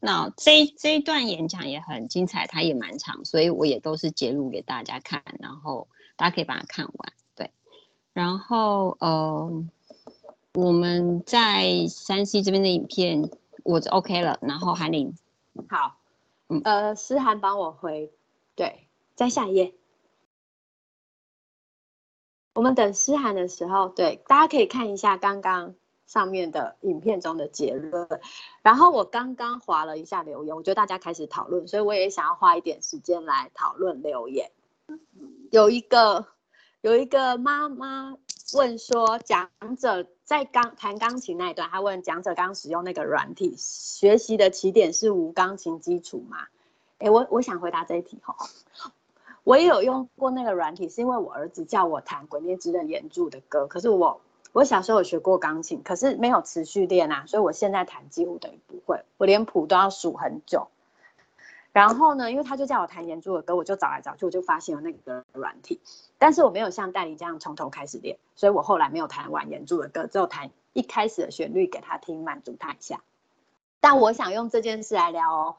那这这一段演讲也很精彩，它也蛮长，所以我也都是截录给大家看，然后大家可以把它看完。对，然后呃，我们在山西这边的影片我 OK 了，然后韩玲，好，嗯，呃，思涵帮我回，对，在下一页。我们等思涵的时候，对，大家可以看一下刚刚上面的影片中的结论。然后我刚刚划了一下留言，我觉得大家开始讨论，所以我也想要花一点时间来讨论留言。有一个有一个妈妈问说，讲者在钢弹钢琴那一段，他问讲者刚使用那个软体学习的起点是无钢琴基础吗？哎，我我想回答这一题哈。我也有用过那个软体，是因为我儿子叫我弹《鬼灭之刃》原著的歌。可是我，我小时候有学过钢琴，可是没有持续练啊，所以我现在弹几乎等于不会，我连谱都要数很久。然后呢，因为他就叫我弹原著的歌，我就找来找去，我就发现有那个软体，但是我没有像代理这样从头开始练，所以我后来没有弹完原著的歌，只有弹一开始的旋律给他听，满足他一下。但我想用这件事来聊哦。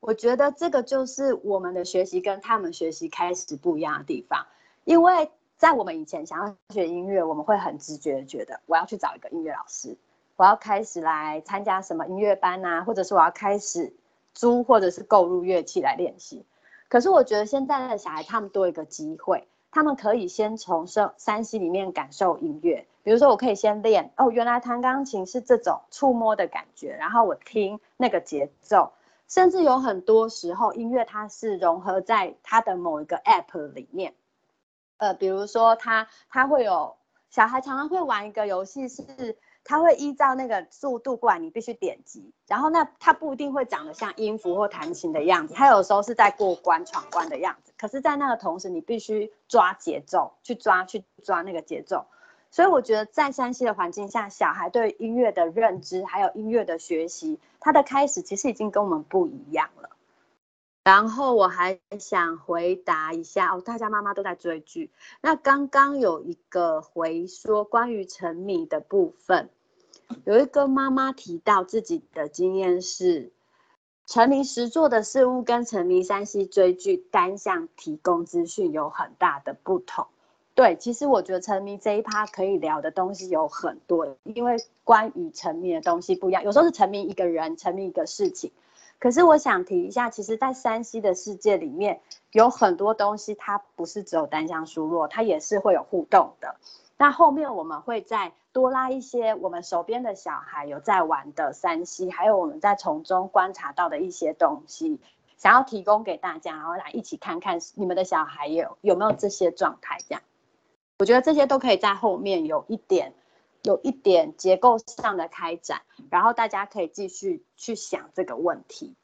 我觉得这个就是我们的学习跟他们学习开始不一样的地方，因为在我们以前想要学音乐，我们会很直觉的觉得我要去找一个音乐老师，我要开始来参加什么音乐班啊，或者是我要开始租或者是购入乐器来练习。可是我觉得现在的小孩他们多一个机会，他们可以先从声三 C 里面感受音乐，比如说我可以先练哦，原来弹钢琴是这种触摸的感觉，然后我听那个节奏。甚至有很多时候，音乐它是融合在它的某一个 app 里面，呃，比如说他，他会有小孩常常会玩一个游戏，是它会依照那个速度过来，你必须点击，然后那它不一定会长得像音符或弹琴的样子，它有时候是在过关闯关的样子，可是，在那个同时，你必须抓节奏，去抓去抓那个节奏。所以我觉得在山西的环境下，小孩对音乐的认知，还有音乐的学习，他的开始其实已经跟我们不一样了。然后我还想回答一下哦，大家妈妈都在追剧，那刚刚有一个回说关于沉迷的部分，有一个妈妈提到自己的经验是，沉迷实做的事物跟沉迷山西追剧单向提供资讯有很大的不同。对，其实我觉得沉迷这一趴可以聊的东西有很多，因为关于沉迷的东西不一样，有时候是沉迷一个人，沉迷一个事情。可是我想提一下，其实，在山西的世界里面，有很多东西它不是只有单向输入，它也是会有互动的。那后面我们会再多拉一些我们手边的小孩有在玩的山西，还有我们在从中观察到的一些东西，想要提供给大家，然后来一起看看你们的小孩有有没有这些状态，这样。我觉得这些都可以在后面有一点，有一点结构上的开展，然后大家可以继续去想这个问题。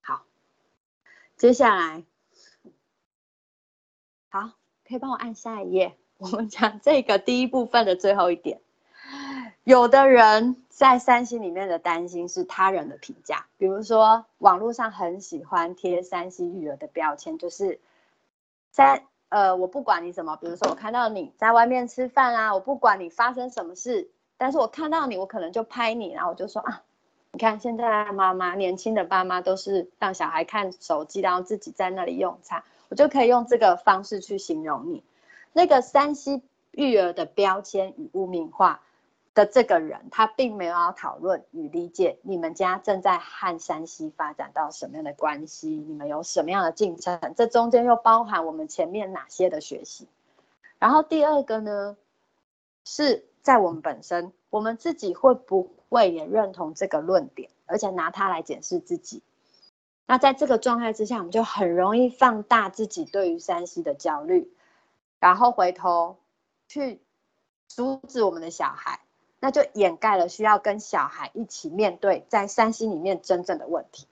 好，接下来，好，可以帮我按下一页。我们讲这个第一部分的最后一点，有的人在三星里面的担心是他人的评价，比如说网络上很喜欢贴三星育儿的标签，就是在。呃，我不管你什么，比如说我看到你在外面吃饭啊，我不管你发生什么事，但是我看到你，我可能就拍你，然后我就说啊，你看现在妈妈年轻的爸妈都是让小孩看手机，然后自己在那里用餐，我就可以用这个方式去形容你，那个山西育儿的标签与污名化。的这个人，他并没有要讨论与理解你们家正在和山西发展到什么样的关系，你们有什么样的进程，这中间又包含我们前面哪些的学习。然后第二个呢，是在我们本身，我们自己会不会也认同这个论点，而且拿它来检视自己？那在这个状态之下，我们就很容易放大自己对于山西的焦虑，然后回头去阻止我们的小孩。那就掩盖了需要跟小孩一起面对在山西里面真正的问题。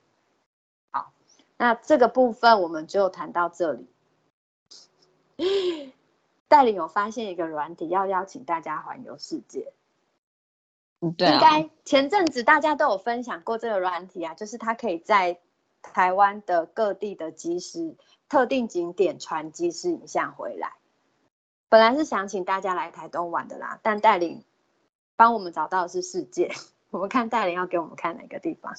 好，那这个部分我们就谈到这里。带领有发现一个软体，要邀请大家环游世界。嗯，对应该前阵子大家都有分享过这个软体啊，就是它可以在台湾的各地的即时特定景点传即时影像回来。本来是想请大家来台东玩的啦，但带领。帮我们找到是世界。我们看大连要给我们看哪个地方。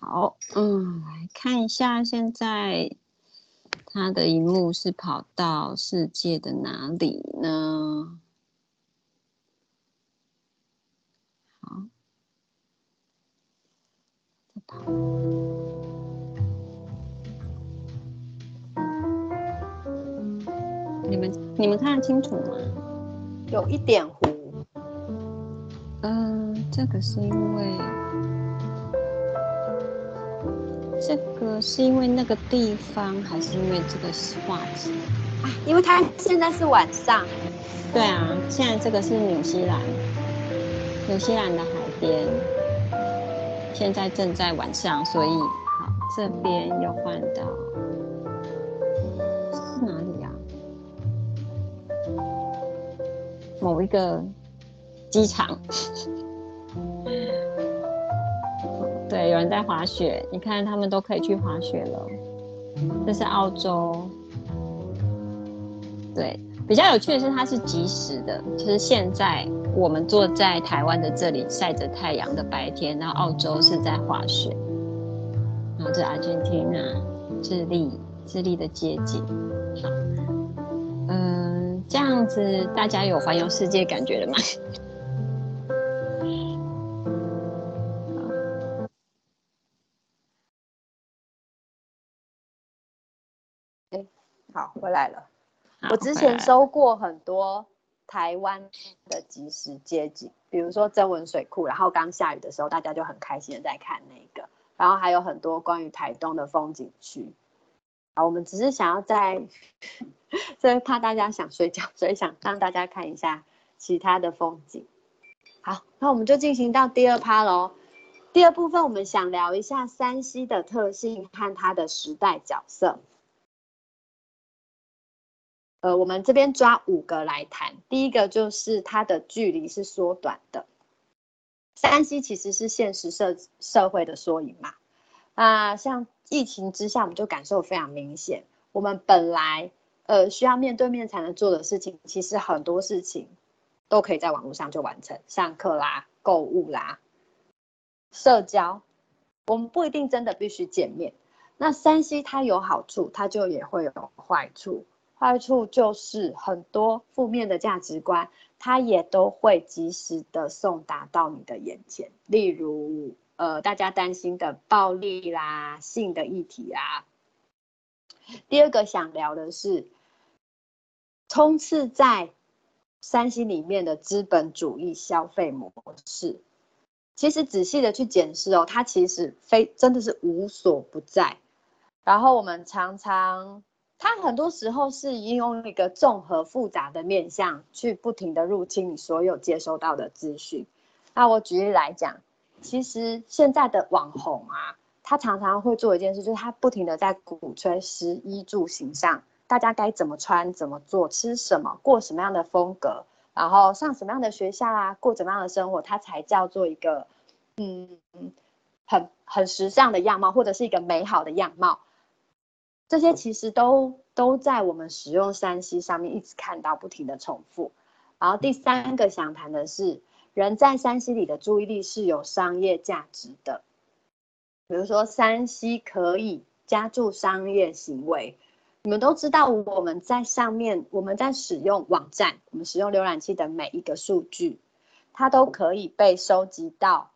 好嗯来看一下现在它的荧幕是跑到世界的哪里呢？好。你们你们看得清楚吗？有一点糊。嗯，这个是因为。这个是因为那个地方，还是因为这个画质？啊，因为它现在是晚上。对啊，现在这个是纽西兰，纽西兰的海边，现在正在晚上，所以好，这边又换到某一个机场。对，有人在滑雪，你看他们都可以去滑雪了。这是澳洲，对，比较有趣的是它是即时的，就是现在我们坐在台湾的这里晒着太阳的白天，然后澳洲是在滑雪。然后这阿根廷啊，智利，智利的街景。嗯，这样子大家有环游世界感觉了吗？好，回来了。我之前收过很多台湾的即时街景，比如说曾文水库，然后刚下雨的时候，大家就很开心的在看那个。然后还有很多关于台东的风景区。啊，我们只是想要在，这怕大家想睡觉，所以想让大家看一下其他的风景。好，那我们就进行到第二趴喽。第二部分，我们想聊一下山西的特性和它的时代角色。呃，我们这边抓五个来谈。第一个就是它的距离是缩短的。山西其实是现实社社会的缩影嘛。啊，像疫情之下，我们就感受非常明显。我们本来呃需要面对面才能做的事情，其实很多事情都可以在网络上就完成，上课啦、购物啦、社交，我们不一定真的必须见面。那山西它有好处，它就也会有坏处。坏处就是很多负面的价值观，它也都会及时的送达到你的眼前。例如，呃，大家担心的暴力啦、性的议题啊。第二个想聊的是，充斥在三星里面的资本主义消费模式，其实仔细的去检视哦，它其实非真的是无所不在。然后我们常常。它很多时候是应用一个综合复杂的面向，去不停的入侵你所有接收到的资讯。那我举例来讲，其实现在的网红啊，他常常会做一件事，就是他不停的在鼓吹食衣住行上，大家该怎么穿、怎么做、吃什么、过什么样的风格，然后上什么样的学校啊，过怎么样的生活，它才叫做一个嗯很很时尚的样貌，或者是一个美好的样貌。这些其实都都在我们使用山西上面一直看到不停的重复。然后第三个想谈的是，人在山西里的注意力是有商业价值的。比如说山西可以加注商业行为，你们都知道我们在上面我们在使用网站，我们使用浏览器的每一个数据，它都可以被收集到，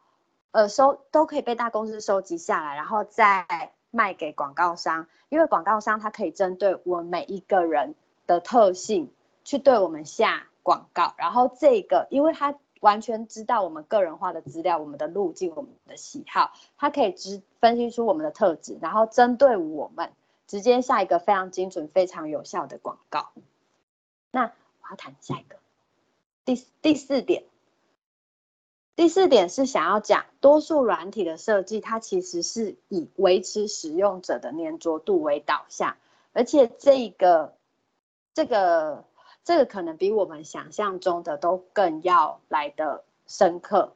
呃收都可以被大公司收集下来，然后再。卖给广告商，因为广告商它可以针对我每一个人的特性去对我们下广告，然后这个，因为它完全知道我们个人化的资料、我们的路径、我们的喜好，它可以知分析出我们的特质，然后针对我们直接下一个非常精准、非常有效的广告。那我要谈下一个，第第四点。第四点是想要讲，多数软体的设计，它其实是以维持使用者的粘着度为导向，而且这个、这个、这个可能比我们想象中的都更要来的深刻。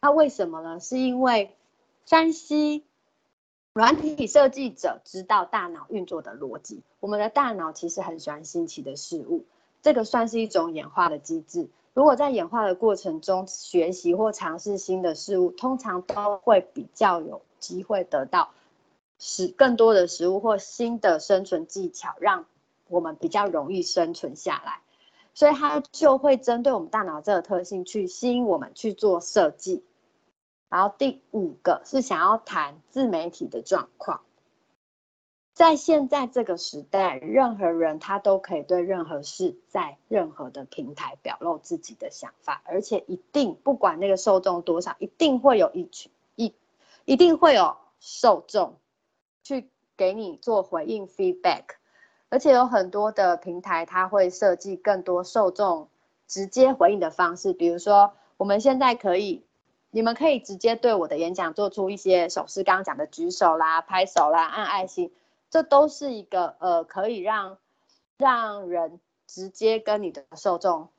那为什么呢？是因为山西软体设计者知道大脑运作的逻辑，我们的大脑其实很喜欢新奇的事物，这个算是一种演化的机制。如果在演化的过程中学习或尝试新的事物，通常都会比较有机会得到食更多的食物或新的生存技巧，让我们比较容易生存下来。所以它就会针对我们大脑这个特性去吸引我们去做设计。然后第五个是想要谈自媒体的状况。在现在这个时代，任何人他都可以对任何事在任何的平台表露自己的想法，而且一定不管那个受众多少，一定会有一群一一定会有受众去给你做回应 feedback，而且有很多的平台它会设计更多受众直接回应的方式，比如说我们现在可以，你们可以直接对我的演讲做出一些手势，刚刚讲的举手啦、拍手啦、按爱心。这都是一个呃，可以让让人直接跟你的受众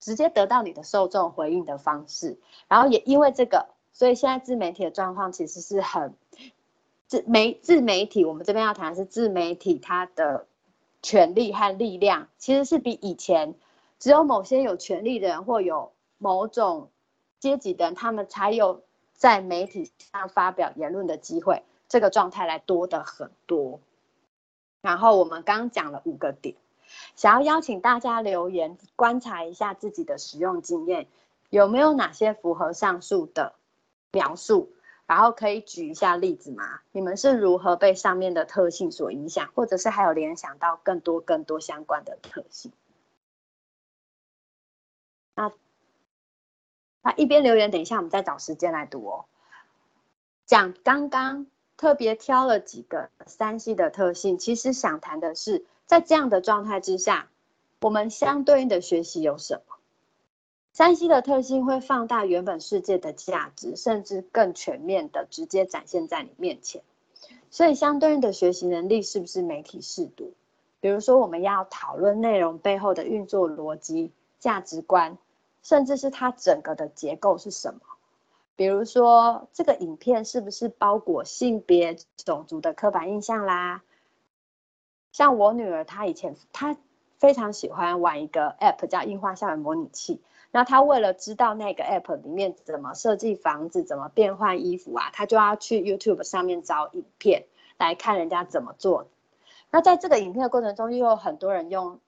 直接得到你的受众回应的方式。然后也因为这个，所以现在自媒体的状况其实是很自媒自媒体。我们这边要谈的是自媒体它的权力和力量，其实是比以前只有某些有权力的人或有某种阶级的人，他们才有在媒体上发表言论的机会。这个状态来多的很多，然后我们刚讲了五个点，想要邀请大家留言观察一下自己的使用经验，有没有哪些符合上述的描述？然后可以举一下例子吗？你们是如何被上面的特性所影响，或者是还有联想到更多更多相关的特性？那那一边留言，等一下我们再找时间来读哦。讲刚刚。特别挑了几个三 C 的特性，其实想谈的是，在这样的状态之下，我们相对应的学习有什么？三 C 的特性会放大原本世界的价值，甚至更全面的直接展现在你面前。所以，相对应的学习能力是不是媒体视读？比如说，我们要讨论内容背后的运作逻辑、价值观，甚至是它整个的结构是什么？比如说，这个影片是不是包裹性别、种族的刻板印象啦？像我女儿，她以前她非常喜欢玩一个 App，叫樱花校园模拟器。那他为了知道那个 App 里面怎么设计房子、怎么变换衣服啊，他就要去 YouTube 上面找影片来看人家怎么做。那在这个影片的过程中，又有很多人用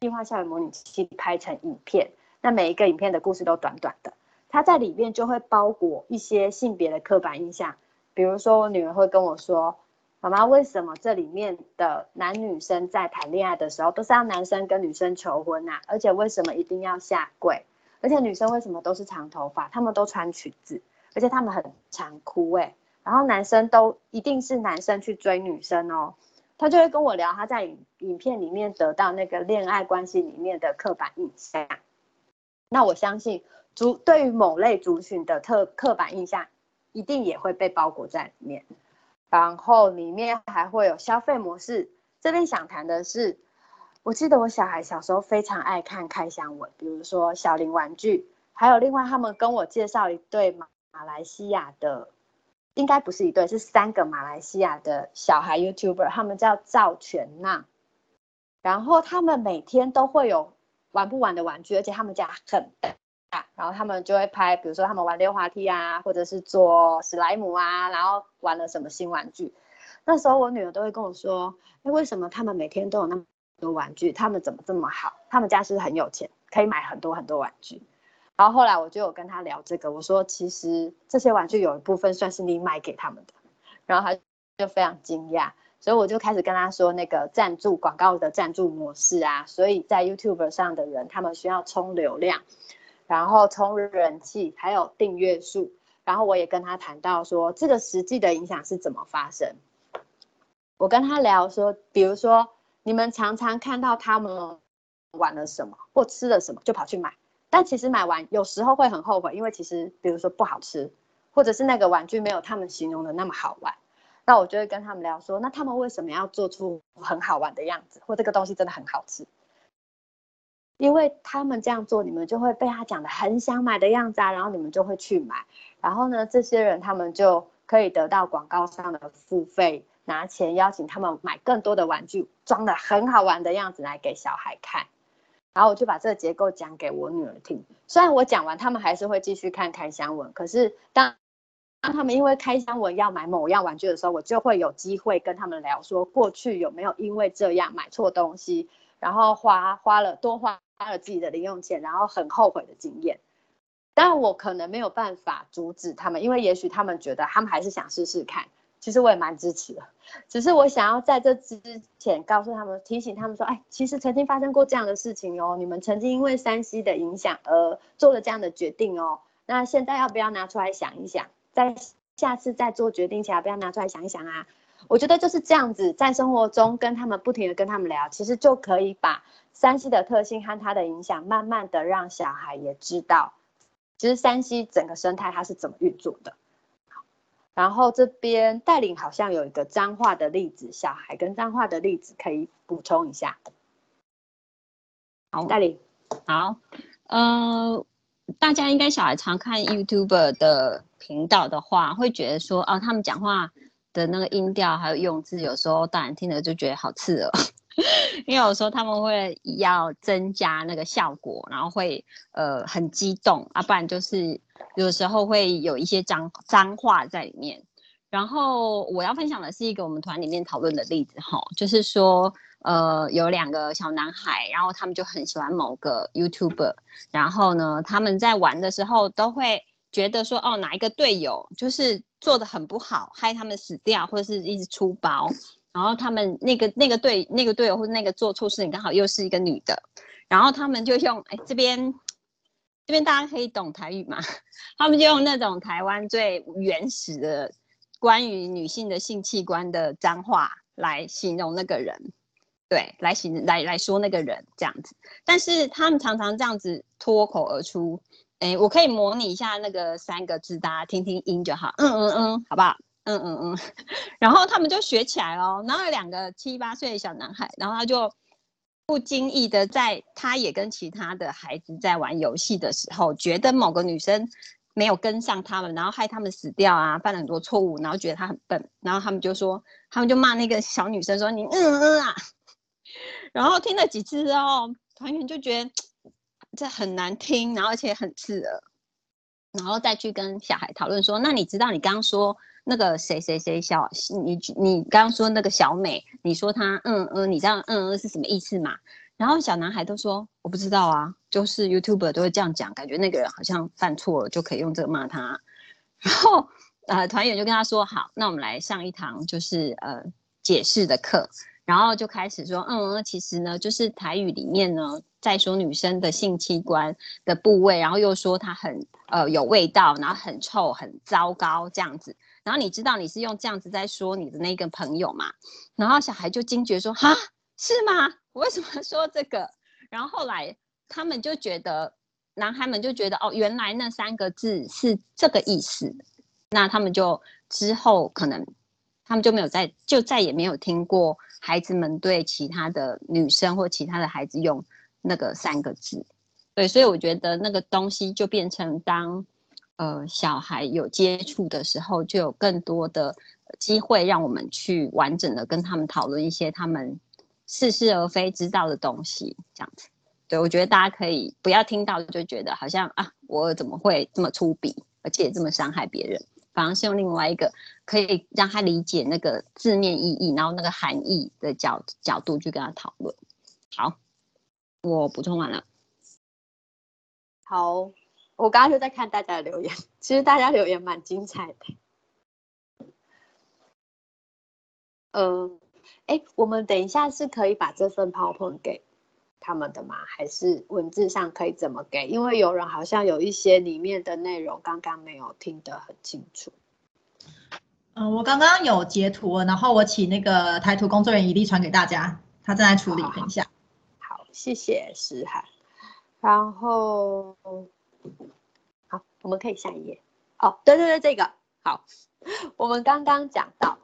樱花校的模拟器拍成影片。那每一个影片的故事都短短的。它在里面就会包裹一些性别的刻板印象，比如说我女儿会跟我说：“妈妈，为什么这里面的男女生在谈恋爱的时候都是要男生跟女生求婚啊？而且为什么一定要下跪？而且女生为什么都是长头发？他们都穿裙子，而且他们很长哭哎。然后男生都一定是男生去追女生哦。”他就会跟我聊他在影影片里面得到那个恋爱关系里面的刻板印象。那我相信。族对于某类族群的特刻板印象，一定也会被包裹在里面。然后里面还会有消费模式。这边想谈的是，我记得我小孩小时候非常爱看开箱文，比如说小林玩具，还有另外他们跟我介绍一对马马来西亚的，应该不是一对，是三个马来西亚的小孩 YouTuber，他们叫赵全娜。然后他们每天都会有玩不完的玩具，而且他们家很大。然后他们就会拍，比如说他们玩溜滑梯啊，或者是做史莱姆啊，然后玩了什么新玩具。那时候我女儿都会跟我说：“哎，为什么他们每天都有那么多玩具？他们怎么这么好？他们家是很有钱，可以买很多很多玩具。”然后后来我就有跟他聊这个，我说：“其实这些玩具有一部分算是你买给他们的。”然后他就非常惊讶，所以我就开始跟他说那个赞助广告的赞助模式啊，所以在 YouTube 上的人他们需要充流量。然后充人气，还有订阅数，然后我也跟他谈到说，这个实际的影响是怎么发生。我跟他聊说，比如说你们常常看到他们玩了什么或吃了什么，就跑去买，但其实买完有时候会很后悔，因为其实比如说不好吃，或者是那个玩具没有他们形容的那么好玩。那我就会跟他们聊说，那他们为什么要做出很好玩的样子，或这个东西真的很好吃？因为他们这样做，你们就会被他讲的很想买的样子啊，然后你们就会去买，然后呢，这些人他们就可以得到广告上的付费，拿钱邀请他们买更多的玩具，装的很好玩的样子来给小孩看。然后我就把这个结构讲给我女儿听。虽然我讲完，他们还是会继续看开箱文，可是当当他们因为开箱文要买某样玩具的时候，我就会有机会跟他们聊说，过去有没有因为这样买错东西，然后花花了多花花了自己的零用钱，然后很后悔的经验。但我可能没有办法阻止他们，因为也许他们觉得他们还是想试试看。其实我也蛮支持的，只是我想要在这之前告诉他们，提醒他们说，哎，其实曾经发生过这样的事情哦，你们曾经因为山西的影响而做了这样的决定哦。那现在要不要拿出来想一想，在下次再做决定前，要不要拿出来想一想啊？我觉得就是这样子，在生活中跟他们不停的跟他们聊，其实就可以把山西的特性和它的影响，慢慢的让小孩也知道。其实山西整个生态它是怎么运作的？然后这边带领好像有一个脏话的例子，小孩跟脏话的例子可以补充一下。好，带领，好，呃，大家应该小孩常看 YouTube 的频道的话，会觉得说，哦，他们讲话的那个音调还有用字，有时候大人听了就觉得好刺耳。因为有时候他们会要增加那个效果，然后会呃很激动啊，不然就是有时候会有一些脏脏话在里面。然后我要分享的是一个我们团里面讨论的例子哈，就是说呃有两个小男孩，然后他们就很喜欢某个 YouTuber，然后呢他们在玩的时候都会觉得说哦哪一个队友就是做的很不好，害他们死掉或者是一直出包。然后他们那个那个队那个队友或者那个做错事情刚好又是一个女的，然后他们就用哎这边因为大家可以懂台语嘛？他们就用那种台湾最原始的关于女性的性器官的脏话来形容那个人，对，来形来来说那个人这样子。但是他们常常这样子脱口而出，哎，我可以模拟一下那个三个字，大家听听音就好，嗯嗯嗯，好不好？嗯嗯嗯，然后他们就学起来了。然后两个七八岁的小男孩，然后他就不经意的在，他也跟其他的孩子在玩游戏的时候，觉得某个女生没有跟上他们，然后害他们死掉啊，犯了很多错误，然后觉得他很笨，然后他们就说，他们就骂那个小女生说你嗯嗯啊，然后听了几次之后，团员就觉得这很难听，然后而且很刺耳，然后再去跟小孩讨论说，那你知道你刚刚说。那个谁谁谁小你你刚刚说那个小美，你说她嗯嗯，你知道嗯嗯是什么意思吗？然后小男孩都说我不知道啊，就是 YouTube 都会这样讲，感觉那个人好像犯错了就可以用这个骂他。然后呃团员就跟他说好，那我们来上一堂就是呃解释的课，然后就开始说嗯嗯，其实呢就是台语里面呢在说女生的性器官的部位，然后又说她很呃有味道，然后很臭很糟糕这样子。然后你知道你是用这样子在说你的那个朋友嘛？然后小孩就惊觉说：“哈，是吗？我为什么说这个？”然后后来他们就觉得，男孩们就觉得哦，原来那三个字是这个意思。那他们就之后可能他们就没有再就再也没有听过孩子们对其他的女生或其他的孩子用那个三个字。对，所以我觉得那个东西就变成当。呃，小孩有接触的时候，就有更多的机会让我们去完整的跟他们讨论一些他们似是而非知道的东西，这样子。对我觉得大家可以不要听到就觉得好像啊，我怎么会这么粗鄙，而且这么伤害别人，反而是用另外一个可以让他理解那个字面意义，然后那个含义的角角度去跟他讨论。好，我补充完了。好。我刚刚就在看大家的留言，其实大家留言蛮精彩的。嗯，哎，我们等一下是可以把这份 PowerPoint 给他们的吗？还是文字上可以怎么给？因为有人好像有一些里面的内容刚刚没有听得很清楚。嗯，我刚刚有截图，然后我请那个台图工作人员一力传给大家，他正在处理，等一下。好，谢谢诗涵。然后。好，我们可以下一页。哦，对对对，这个好。我们刚刚讲到，